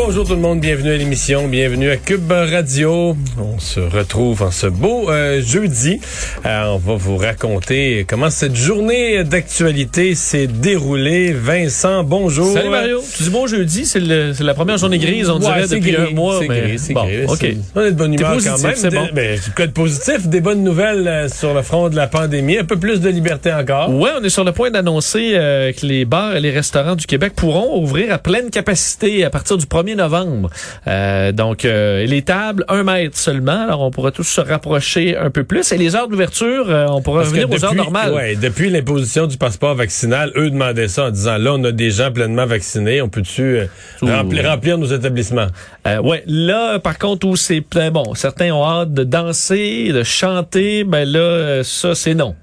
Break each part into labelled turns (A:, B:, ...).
A: Bonjour tout le monde, bienvenue à l'émission, bienvenue à Cube Radio. On se retrouve en ce beau euh, jeudi. Euh, on va vous raconter comment cette journée d'actualité s'est déroulée. Vincent, bonjour.
B: Salut Mario. Tu dis bon jeudi, c'est la première journée grise, on dirait, depuis un mois.
A: C'est
B: mais...
A: gris, c'est
B: bon,
A: gris.
B: OK.
A: On est de bonne humeur
B: positif,
A: quand même.
B: c'est bon.
A: Ben, code positif, des bonnes nouvelles euh, sur le front de la pandémie, un peu plus de liberté encore.
B: Ouais, on est sur le point d'annoncer euh, que les bars et les restaurants du Québec pourront ouvrir à pleine capacité à partir du 1er novembre. Euh, donc, euh, les tables, un mètre seulement. Alors, on pourra tous se rapprocher un peu plus. Et les heures d'ouverture, euh, on pourra
A: Parce
B: revenir aux heures normales.
A: Ouais, depuis l'imposition du passeport vaccinal, eux demandaient ça en disant là, on a des gens pleinement vaccinés, on peut-tu euh, remplir, remplir nos établissements?
B: Euh, ouais, là, par contre, où c'est plein, bon, certains ont hâte de danser, de chanter, ben là, ça, c'est non.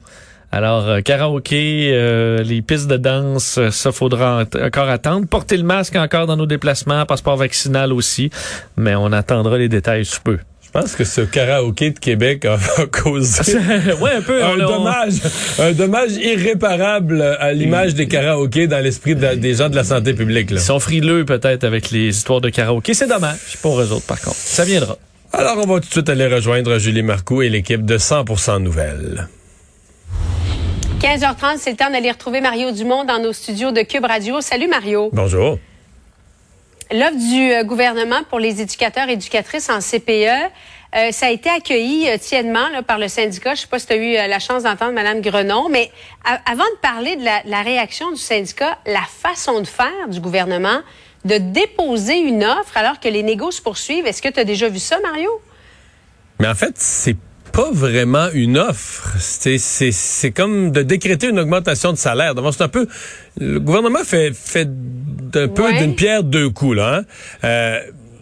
B: Alors, euh, karaoké, euh, les pistes de danse, euh, ça faudra en- encore attendre. Porter le masque encore dans nos déplacements, passeport vaccinal aussi, mais on attendra les détails sous peu.
A: Je pense que ce karaoké de Québec a, a causé
B: ouais, un peu.
A: un dommage, un dommage irréparable à l'image des karaokés dans l'esprit de- des gens de la santé publique. Là.
B: Ils sont frileux peut-être avec les histoires de karaoké. C'est dommage pour eux autres, par contre. Ça viendra.
A: Alors, on va tout de suite aller rejoindre Julie Marcoux et l'équipe de 100% Nouvelles.
C: 15h30, c'est le temps d'aller retrouver Mario Dumont dans nos studios de Cube Radio. Salut Mario.
A: Bonjour.
C: L'offre du euh, gouvernement pour les éducateurs et éducatrices en CPE, euh, ça a été accueilli euh, tièdement là, par le syndicat. Je sais pas si tu as eu euh, la chance d'entendre Mme Grenon, mais a- avant de parler de la, la réaction du syndicat, la façon de faire du gouvernement de déposer une offre alors que les négociations se poursuivent, est-ce que tu as déjà vu ça, Mario?
A: Mais en fait, c'est pas vraiment une offre. C'est, c'est, c'est comme de décréter une augmentation de salaire. C'est un peu... Le gouvernement fait, fait d'un peu
C: Ouais.
A: d'une pierre deux coups, là. hein. Euh,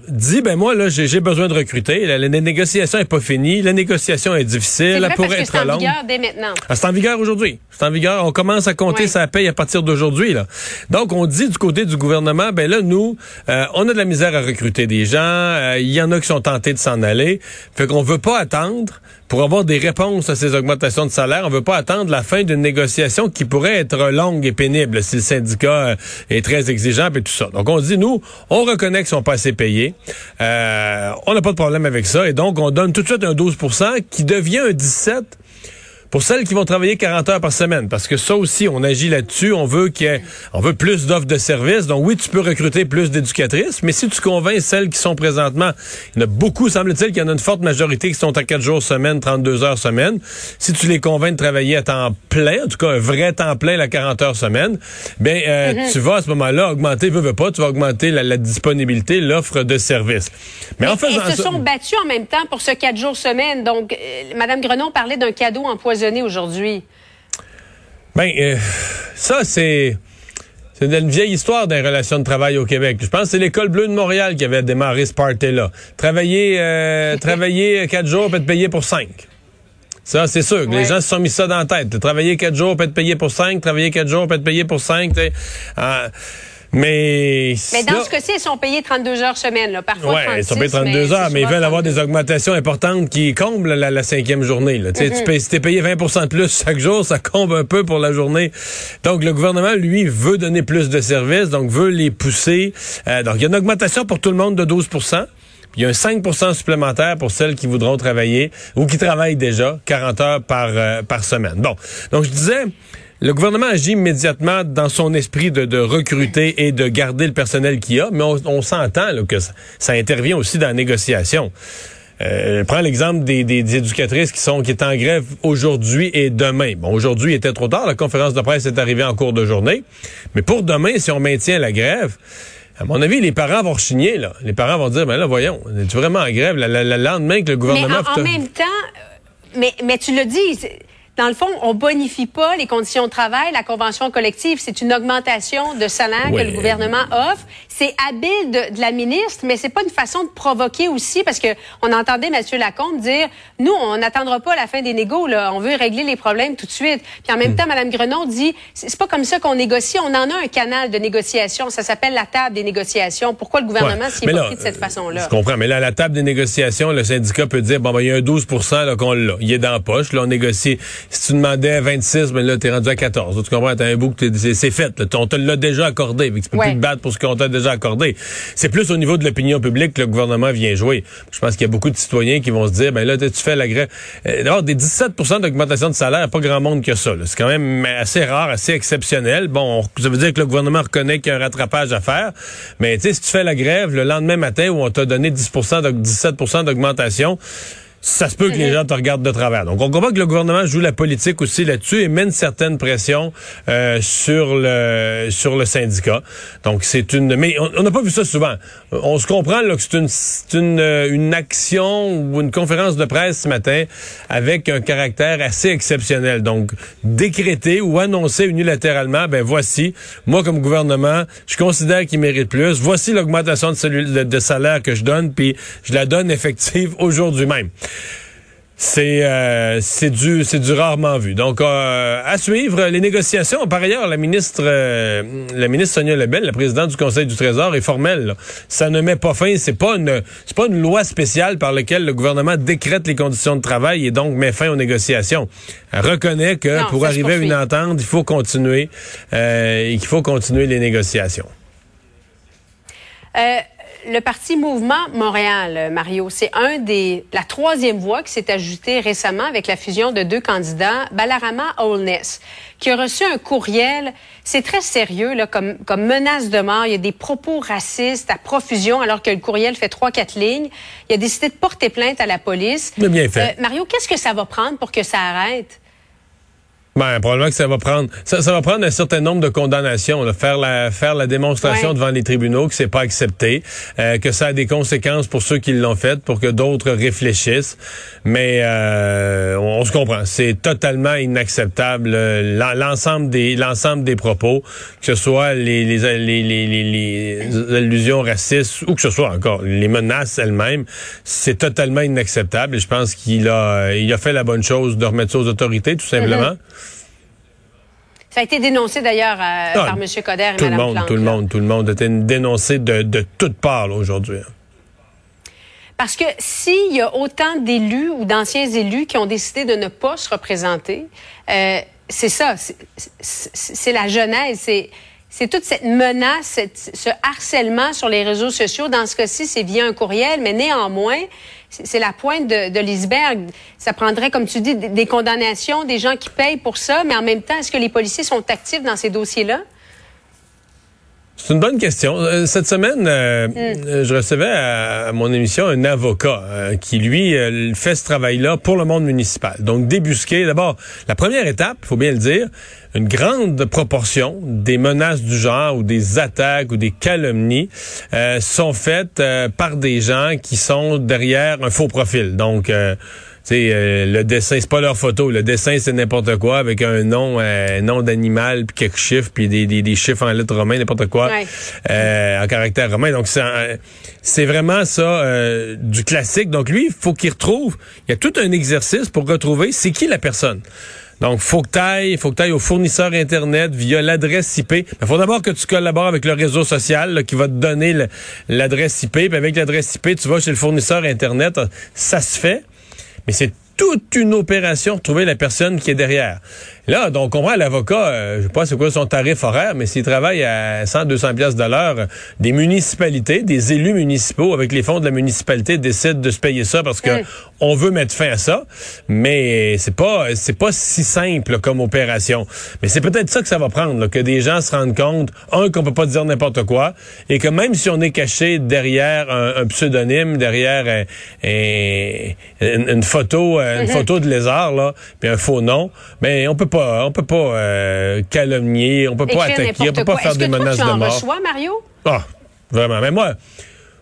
A: dit, ben moi, là, j'ai, besoin de recruter. La, la négociation est pas finie. La négociation est difficile.
C: C'est
A: Elle pourrait
C: parce que
A: être
C: c'est en
A: longue.
C: vigueur dès maintenant.
A: Ah, c'est en vigueur aujourd'hui. C'est en vigueur. On commence à compter sa paye à partir d'aujourd'hui. Là. Donc, on dit du côté du gouvernement, ben là, nous, euh, on a de la misère à recruter des gens. Euh, Il y en a qui sont tentés de s'en aller. Fait qu'on veut pas attendre pour avoir des réponses à ces augmentations de salaire. On veut pas attendre la fin d'une négociation qui pourrait être longue et pénible si le syndicat euh, est très exigeant et tout ça. Donc, on dit, nous, on reconnaît qu'ils sont pas assez payés. Euh, on n'a pas de problème avec ça. Et donc, on donne tout de suite un 12% qui devient un 17 pour celles qui vont travailler 40 heures par semaine, parce que ça aussi, on agit là-dessus. On veut qu'il y ait, on veut plus d'offres de services. Donc oui, tu peux recruter plus d'éducatrices, mais si tu convaincs celles qui sont présentement, il y en a beaucoup, semble-t-il, qu'il y en a une forte majorité qui sont à 4 jours semaine, 32 heures semaine. Si tu les convaincs de travailler à temps plein, en tout cas un vrai temps plein, la 40 heures semaine, ben euh, tu vas à ce moment-là augmenter, veux, veux pas, tu vas augmenter la, la disponibilité, l'offre de services. Mais en faisant
C: Elles se
A: ça-
C: sont battues en même temps pour ce quatre jours semaine. Donc, euh, Mme Grenon parlait d'un cadeau empoisonné aujourd'hui?
A: Ben, euh, ça, c'est. C'est une vieille histoire des relations de travail au Québec. Je pense que c'est l'École bleue de Montréal qui avait démarré ce party-là. Travailler, euh, travailler quatre jours, peut être payé pour cinq. Ça, c'est sûr. Les gens se sont mis ça dans la tête. Travailler quatre jours, peut être payé pour cinq. Travailler quatre jours, peut être payé pour cinq. t'sais. Mais.
C: Mais dans
A: là-
C: ce cas-ci, elles sont payées 32 heures semaine, là. parfois
A: Ouais,
C: 36,
A: ils sont payés 32 heures, mais ils veulent avoir
C: 32.
A: des augmentations importantes qui comblent la, la cinquième journée. Là. Tu
C: Mm-hmm.
A: tu payes- si t'es payé 20% de plus chaque jour, ça comble un peu pour la journée. Donc, le gouvernement, lui, veut donner plus de services, donc veut les pousser. Euh, donc, il y a une augmentation pour tout le monde de 12% puis il y a un 5% supplémentaire pour celles qui voudront travailler ou qui travaillent déjà 40 heures par, euh, par semaine. Bon, donc je disais, le gouvernement agit immédiatement dans son esprit de, de recruter et de garder le personnel qu'il y a, mais on, on s'entend là, que ça, ça intervient aussi dans la négociation. Euh, prends l'exemple des, des, éducatrices qui sont qui est en grève aujourd'hui et demain. Bon, aujourd'hui il était trop tard, la conférence de presse est arrivée en cours de journée, mais pour demain, si on maintient la grève, à mon avis, les parents vont rechigner, là. Les parents vont dire, ben là, voyons, es vraiment en grève? Le lendemain que le gouvernement...
C: Mais en, en même temps, mais, mais tu le dis, dans le fond, on bonifie pas les conditions de travail. La convention collective, c'est une augmentation de salaire que le gouvernement offre. C'est habile de, de, la ministre, mais c'est pas une façon de provoquer aussi, parce que on entendait M. Lacombe dire, nous, on n'attendra pas la fin des négos, là. On veut régler les problèmes tout de suite. Puis en même hmm. temps, Mme Grenon dit, c'est pas comme ça qu'on négocie. On en a un canal de négociation. Ça s'appelle la table des négociations. Pourquoi le gouvernement s'y est pris de cette façon-là?
A: Je comprends. Mais là, la table des négociations, le syndicat peut dire, bon, ben, il y a un 12% qu'on l'a. Il est dans la poche. Là, on négocie si tu demandais 26, mais ben là, t'es rendu à 14. tu comprends? T'as un bout que c'est fait. Là. On te l'a déjà accordé. tu peux plus te battre pour ce qu'on t'a déjà accordé. C'est plus au niveau de l'opinion publique que le gouvernement vient jouer. Je pense qu'il y a beaucoup de citoyens qui vont se dire, ben là, tu fais la grève. Euh, D'abord, des 17% d'augmentation de salaire, pas grand monde que ça. C'est quand même assez rare, assez exceptionnel. Bon, ça veut dire que le gouvernement reconnaît qu'il y a un rattrapage à faire. Mais tu sais, si tu fais la grève le lendemain matin où on t'a donné 10 17% d'augmentation, ça se peut que les mhm. gens te regardent de travers. Donc, on comprend que le gouvernement joue la politique aussi là-dessus et mène certaines pressions euh, sur le sur le syndicat. Donc, c'est une... Mais on n'a pas vu ça souvent. On se comprend là, que c'est une, une, euh, une action ou une conférence de presse ce matin avec un caractère assez exceptionnel. Donc, décréter ou annoncer unilatéralement, ben voici, moi comme gouvernement, je considère qu'il mérite plus. Voici l'augmentation de, de salaire que je donne, puis je la donne effective aujourd'hui même c'est euh, c'est du c'est du rarement vu. Donc euh, à suivre les négociations. Par ailleurs, la ministre euh, la ministre Sonia Lebel, la présidente du Conseil du Trésor, est formelle. Ça ne met pas fin. C'est pas une c'est pas une loi spéciale par laquelle le gouvernement décrète les conditions de travail et donc met fin aux négociations. Elle reconnaît que pour arriver à une entente, il faut continuer et qu'il faut continuer les négociations.
C: Euh, le parti Mouvement Montréal, Mario, c'est un des la troisième voix qui s'est ajoutée récemment avec la fusion de deux candidats, Balarama Holness, qui a reçu un courriel. C'est très sérieux là, comme comme menace de mort. Il y a des propos racistes à profusion, alors que le courriel fait trois quatre lignes. Il a décidé de porter plainte à la police.
A: Mais bien fait.
C: Euh, Mario, qu'est-ce que ça va prendre pour que ça arrête?
A: Ben, probablement que ça va prendre ça, va prendre un certain nombre de condamnations, faire la faire la démonstration devant les tribunaux que c'est pas accepté, euh, que ça a des conséquences pour ceux qui l'ont fait, pour que d'autres réfléchissent. Mais euh, on, se comprend, c'est totalement inacceptable l'ensemble des l'ensemble des propos, que ce soit les les, les, les, les allusions racistes ou que ce soit encore les menaces elles-mêmes, c'est totalement inacceptable. Et je pense qu'il a il a fait la bonne chose de remettre ça aux autorités, tout simplement.
C: Ça a été dénoncé d'ailleurs euh, ah, par M. Coder et
A: tout
C: Mme
A: le monde, Tout le monde, tout le monde a été dénoncé de, de toutes parts aujourd'hui. Hein.
C: Parce que s'il y a autant d'élus ou d'anciens élus qui ont décidé de ne pas se représenter, euh, c'est ça, c'est la c'est c'est toute cette menace, ce harcèlement sur les réseaux sociaux. Dans ce cas-ci, c'est via un courriel, mais néanmoins, c'est la pointe de, de l'iceberg. Ça prendrait, comme tu dis, des condamnations, des gens qui payent pour ça, mais en même temps, est-ce que les policiers sont actifs dans ces dossiers-là?
A: C'est une bonne question. Euh, cette semaine, euh, hmm. euh, je recevais à, mon émission un avocat qui, lui, fait ce travail-là pour le monde municipal. Donc, débusquer, d'abord, la première étape, il faut bien le dire, une grande proportion des menaces du genre ou des attaques ou des calomnies sont faites par des gens qui sont derrière un faux profil. Donc, sais, euh, le dessin, c'est pas leur photo. Le dessin, c'est n'importe quoi avec un nom, un nom d'animal, puis quelques chiffres, puis des, des, des, chiffres en lettres romaines, n'importe quoi, euh, en caractère romain. Donc, c'est vraiment ça, euh, du classique. Donc, lui, il faut qu'il retrouve, il y a tout un exercice pour retrouver c'est qui la personne. Donc, faut que tu faut que ailles au fournisseur Internet via l'adresse IP. Il faut d'abord que tu collabores avec le réseau social qui va te donner l'adresse IP. Puis avec l'adresse IP, tu vas chez le fournisseur Internet. Ça se fait mais c'est toute une opération trouver la personne qui est derrière. Là, donc, on comprend l'avocat, euh, je sais pas c'est quoi son tarif horaire, mais s'il travaille à 100, 200 pièces de l'heure, euh, des municipalités, des élus municipaux avec les fonds de la municipalité décident de se payer ça parce que on veut mettre fin à ça, mais c'est pas c'est pas si simple comme opération. Mais c'est peut-être ça que ça va prendre, là, que des gens se rendent compte, un qu'on peut pas dire n'importe quoi, et que même si on est caché derrière un, un pseudonyme, derrière un- un- une, photo, euh, une photo de lézard là, puis un faux nom, mais on peut pas, on peut pas euh, calomnier, on peut pas attaquer, on peut pas faire
C: Est-ce
A: des menaces
C: tu
A: de
C: en
A: mort.
C: reçois, Mario?
A: Ah, vraiment. Mais moi,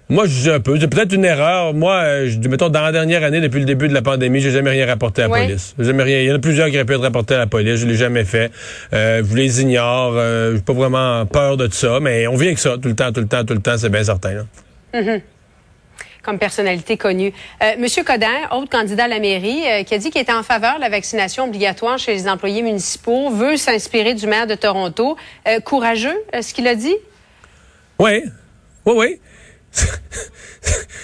A: moi, je un peu. C'est peut-être une erreur. Moi, je mettons, dans la dernière année, depuis le début de la pandémie, j'ai jamais rien rapporté à la
C: Ouais.
A: police. J'ai Jamais rien. Il y en a plusieurs qui auraient pu être rapportés à la police. Je l'ai jamais fait. Euh, je les ignore. Euh, j'ai pas vraiment peur de ça. Mais on vit avec ça tout le temps, tout le temps, tout le temps. C'est bien certain. là.
C: Mhm. Comme personnalité connue. Euh, Monsieur Coder, autre candidat à la mairie, euh, qui a dit qu'il était en faveur de la vaccination obligatoire chez les employés municipaux, veut s'inspirer du maire de Toronto. Euh, courageux, ce qu'il a dit?
A: Oui. Oui, oui.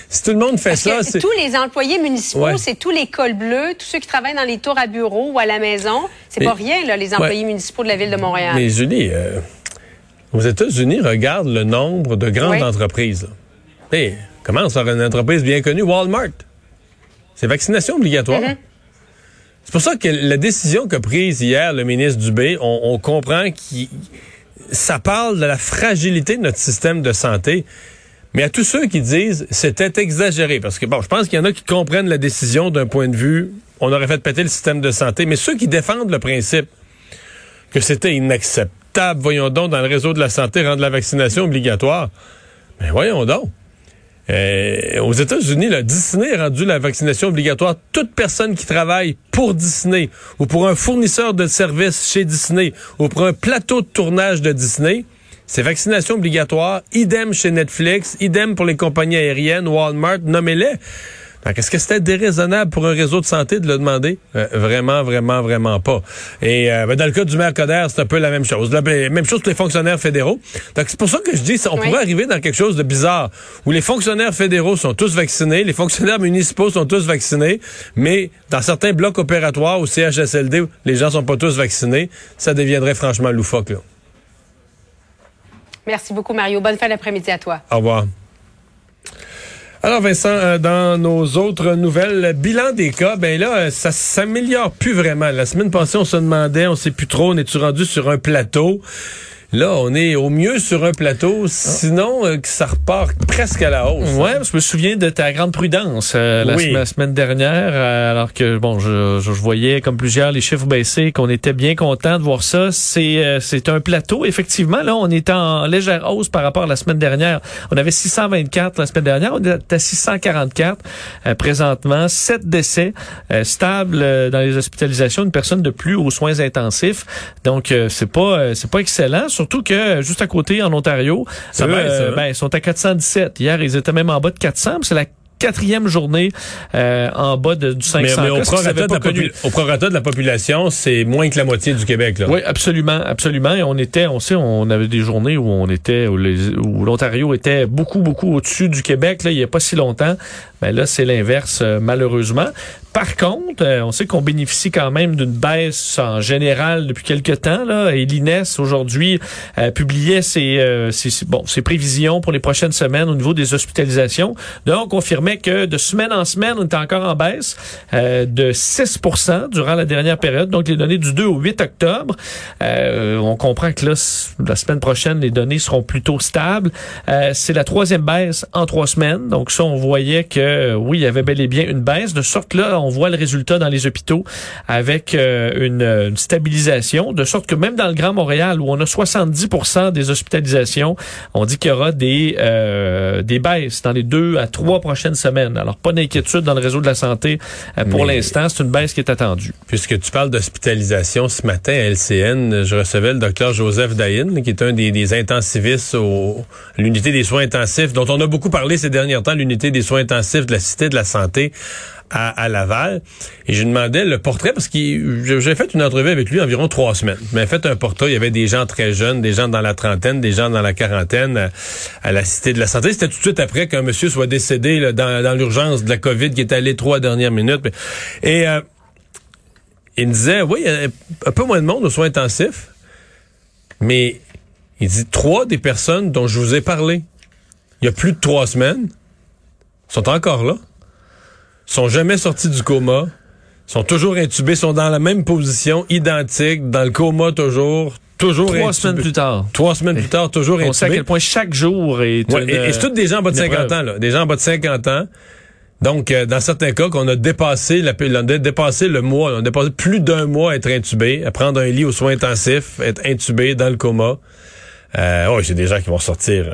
A: si tout le monde fait
C: Parce
A: ça, c'est...
C: tous les employés municipaux,
A: Ouais.
C: c'est tous les cols bleus, tous ceux qui travaillent dans les tours à bureau ou à la maison. C'est pas rien, là, les employés
A: Ouais.
C: municipaux de la ville de Montréal.
A: Mais Julie, euh, aux États-Unis, regarde le nombre de grandes entreprises. là. Hey, commence par une entreprise bien connue, Walmart. C'est vaccination obligatoire.
C: Mm-hmm.
A: C'est pour ça que la décision qu'a prise hier le ministre Dubé, on, on comprend que ça parle de la fragilité de notre système de santé. Mais à tous ceux qui disent c'était exagéré, parce que bon, je pense qu'il y en a qui comprennent la décision d'un point de vue, on aurait fait péter le système de santé, mais ceux qui défendent le principe que c'était inacceptable, voyons donc, dans le réseau de la santé, rendre la vaccination obligatoire. Mais voyons donc. Euh, aux États-Unis, là, Disney a rendu la vaccination obligatoire. Toute personne qui travaille pour Disney ou pour un fournisseur de services chez Disney ou pour un plateau de tournage de Disney, c'est vaccination obligatoire. Idem chez Netflix, idem pour les compagnies aériennes, Walmart, nommez-les. Est-ce que c'était déraisonnable pour un réseau de santé de le demander? Euh, vraiment, vraiment, vraiment pas. Et euh, ben, dans le cas du maire Coder, c'est un peu la même chose. La ben, même chose que les fonctionnaires fédéraux. Donc, c'est pour ça que je dis, on
C: Oui.
A: pourrait arriver dans quelque chose de bizarre, où les fonctionnaires fédéraux sont tous vaccinés, les fonctionnaires municipaux sont tous vaccinés, mais dans certains blocs opératoires au CHSLD, où les gens sont pas tous vaccinés, ça deviendrait franchement loufoque. Là.
C: Merci beaucoup, Mario. Bonne fin d'après-midi à toi.
A: Au revoir. Alors Vincent, euh, dans nos autres nouvelles, le bilan des cas, ben là, euh, ça s'améliore plus vraiment. La semaine passée, on se demandait, on sait plus trop, on est-tu rendu sur un plateau? Là, on est au mieux sur un plateau, sinon euh, que ça repart presque à la hausse.
B: Ouais, je me souviens de ta grande prudence euh, la,
A: Oui.
B: sem- la semaine dernière, euh, alors que bon, je, je, je voyais comme plusieurs les chiffres baisser, qu'on était bien content de voir ça. C'est euh, c'est un plateau. Effectivement, là, on est en légère hausse par rapport à la semaine dernière. On avait 624 la semaine dernière, on est à 644 euh, présentement. Sept décès euh, stables euh, dans les hospitalisations, une personne de plus aux soins intensifs. Donc euh, c'est pas euh, c'est pas excellent. Surtout que juste à côté en Ontario,
A: Ça
B: eux,
A: baisse,
B: euh,
A: hein?
B: ben, ils sont à 417. Hier, ils étaient même en bas de 400. puis C'est la quatrième journée euh, en bas de, du 500
A: Mais, mais au, prorata de
B: connu.
A: au prorata de la population, c'est moins que la moitié du Québec. Là.
B: Oui, absolument, absolument. Et on était, on sait, on avait des journées où on était, où l'Ontario était beaucoup, beaucoup au-dessus du Québec. Là, il y a pas si longtemps. Mais là, c'est l'inverse, euh, malheureusement. Par contre, euh, on sait qu'on bénéficie quand même d'une baisse en général depuis quelque temps. Là. Et l'INES, aujourd'hui, euh, publiait ses, euh, ses, bon, ses prévisions pour les prochaines semaines au niveau des hospitalisations. Donc, on confirmait que de semaine en semaine, on était encore en baisse euh, de 6% durant la dernière période. Donc, les données du 2 au 8 octobre. Euh, on comprend que là, la semaine prochaine, les données seront plutôt stables. Euh, C'est la troisième baisse en trois semaines. Donc, ça, on voyait que, euh, oui, il y avait bel et bien une baisse. De sorte là, on voit le résultat dans les hôpitaux avec une, une stabilisation. De sorte que même dans le Grand Montréal, où on a 70% des hospitalisations, on dit qu'il y aura des, des baisses dans les deux à trois prochaines Alors, pas d'inquiétude dans le réseau de la santé euh, pour l'instant. C'est une baisse qui est attendue.
A: Puisque tu parles d'hospitalisation, ce matin à LCN, je recevais le docteur Joseph Dahin, qui est un des, des intensivistes au l'unité des soins intensifs, dont on a beaucoup parlé ces derniers temps, l'unité des soins intensifs de la Cité de la Santé à, Laval. Et je demandais le portrait, parce que j'ai fait une entrevue avec lui environ trois semaines. M'avait fait un portrait, il y avait des gens très jeunes, des gens dans la trentaine, des gens dans la quarantaine à, à la Cité de la Santé. C'était tout de suite après qu'un monsieur soit décédé dans l'urgence de la COVID qui est allé trois dernières minutes. Et... euh, il me disait, oui, il y a un peu moins de monde aux soins intensifs, mais il dit trois des personnes dont je vous ai parlé, il y a plus de trois semaines, sont encore là, sont jamais sortis du coma, sont toujours intubés, sont dans la même position, identique, dans le coma toujours, toujours
B: Trois
A: intubés.
B: semaines plus tard.
A: Trois semaines plus tard, toujours
B: On sait à
A: intubés.
B: quel point chaque jour est
A: Ouais,
B: une,
A: et, et c'est tous des gens en bas de
B: une
A: 50
B: épreuve.
A: ans, là. Des gens en bas de 50 ans. Donc, euh, dans certains cas, qu'on a dépassé la, on a dépassé le mois, on a dépassé plus d'un mois à être intubé, à prendre un lit aux soins intensifs, être intubé dans le coma. Euh, ouais, c'est des gens qui vont sortir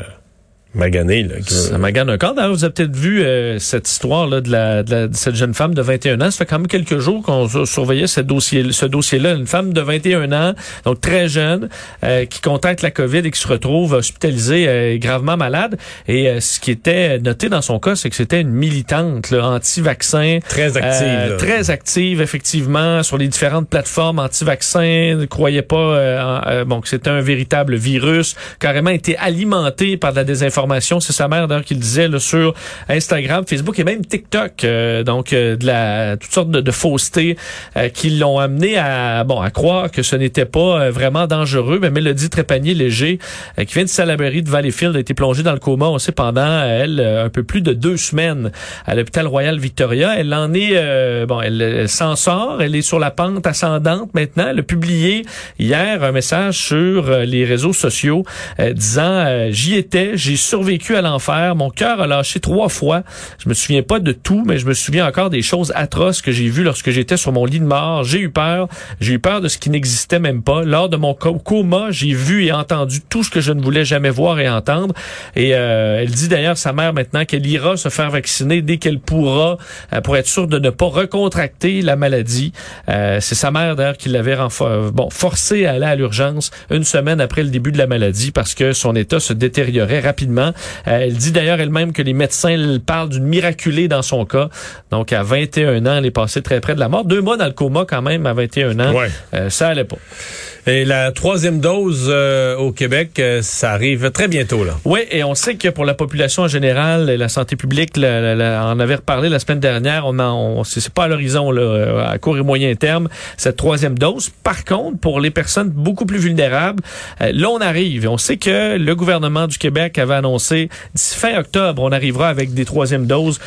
A: maganés, là. qui-
B: Ça magane un corps. Vous avez peut-être vu euh, cette histoire-là de, la, de, la- de cette jeune femme de 21 ans. Ça fait quand même quelques jours qu'on sur- surveillait ce dossier, ce dossier-là. Une femme de 21 ans, donc très jeune, euh, qui contracte la COVID et qui se retrouve hospitalisée euh, gravement malade. Et euh, ce qui était noté dans son cas, c'est que c'était une militante là, anti-vaccin.
A: Très active,
B: Euh,
A: là.
B: très active, effectivement, sur les différentes plateformes anti-vaccins. Ne croyait pas euh, bon, que c'était un véritable virus, carrément été alimenté par de la désinformation. C'est sa mère d'ailleurs qui le disait là, sur Instagram, Facebook et même TikTok. euh, donc euh, de la toutes sortes de, de faussetés euh, qui l'ont amené à bon à croire que ce n'était pas euh, vraiment dangereux. Mais Mélodie Trépanier-Léger, euh, qui vient de Salaberry de Valleyfield, a été plongée dans le coma, on sait, pendant elle un peu plus de deux semaines à l'hôpital Royal Victoria. Elle en est bon, elle, elle s'en sort, elle est sur la pente ascendante maintenant. Elle a publié hier un message sur les réseaux sociaux disant j'y étais, j'ai survécu à l'enfer, mon cœur a lâché trois fois. Je me souviens pas de tout, mais je me souviens encore des choses atroces que j'ai vues lorsque j'étais sur mon lit de mort. J'ai eu peur, j'ai eu peur de ce qui n'existait même pas. Lors de mon co- coma, j'ai vu et entendu tout ce que je ne voulais jamais voir et entendre. Et euh, elle dit d'ailleurs sa mère maintenant qu'elle ira se faire vacciner dès qu'elle pourra euh, pour être sûre de ne pas recontracter la maladie. Euh, c'est sa mère d'ailleurs qui l'avait bon forcé à aller à l'urgence une semaine après le début de la maladie parce que son état se détériorait rapidement. Euh, elle dit d'ailleurs elle-même que les médecins parlent d'une miraculée dans son cas. Donc à 21 ans, elle est passée très près de la mort. Deux mois dans le coma quand même à 21 ans.
A: Ouais.
B: Euh, ça allait pas.
A: Et la troisième dose euh, au Québec, euh, ça arrive très bientôt, là.
B: Oui, et on sait que pour la population en général, la santé publique la, la- la- en avait reparlé la semaine dernière. On, on c'est pas à l'horizon euh, à court et moyen terme cette troisième dose. Par contre, pour les personnes beaucoup plus vulnérables, euh, là on arrive. Et on sait que le gouvernement du Québec avait annoncé d'ici fin octobre, on arrivera avec des troisièmes doses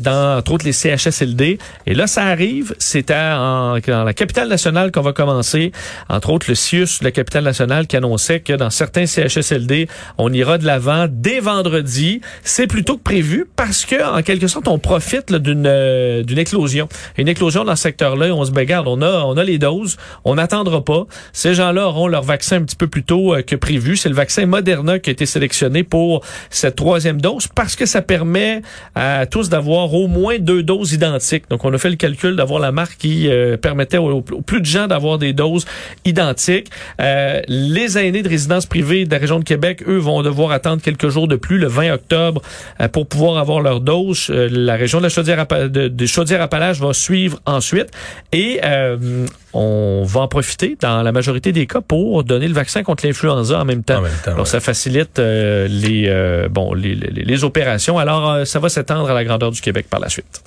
B: dans entre autres les CHSLD. Et là, ça arrive. C'est dans la capitale nationale qu'on va commencer. Entre autres, le La capitale nationale qui annonçait que dans certains CHSLD, on ira de l'avant dès vendredi. C'est plutôt que prévu parce que, en quelque sorte, on profite d'une euh, d'une éclosion. Une éclosion dans ce secteur-là. On se bagarre. On a, on a les doses. On n'attendra pas. Ces gens-là auront leur vaccin un petit peu plus tôt euh, que prévu. C'est le vaccin Moderna qui a été sélectionné pour cette troisième dose parce que ça permet à tous d'avoir au moins deux doses identiques. Donc, on a fait le calcul d'avoir la marque qui euh, permettait au, au plus de gens d'avoir des doses identiques. Euh, les aînés de résidence privée de la région de Québec, eux, vont devoir attendre quelques jours de plus, le 20 octobre, euh, pour pouvoir avoir leur dose. Euh, la région de la Chaudière, de, de Chaudière-Appalaches va suivre ensuite. Et on va en profiter, dans la majorité des cas, pour donner le vaccin contre l'influenza en même temps.
A: En même temps,
B: Donc,
A: ouais.
B: ça facilite les, bon, les, les, les opérations. Alors, ça va s'étendre à la grandeur du Québec par la suite.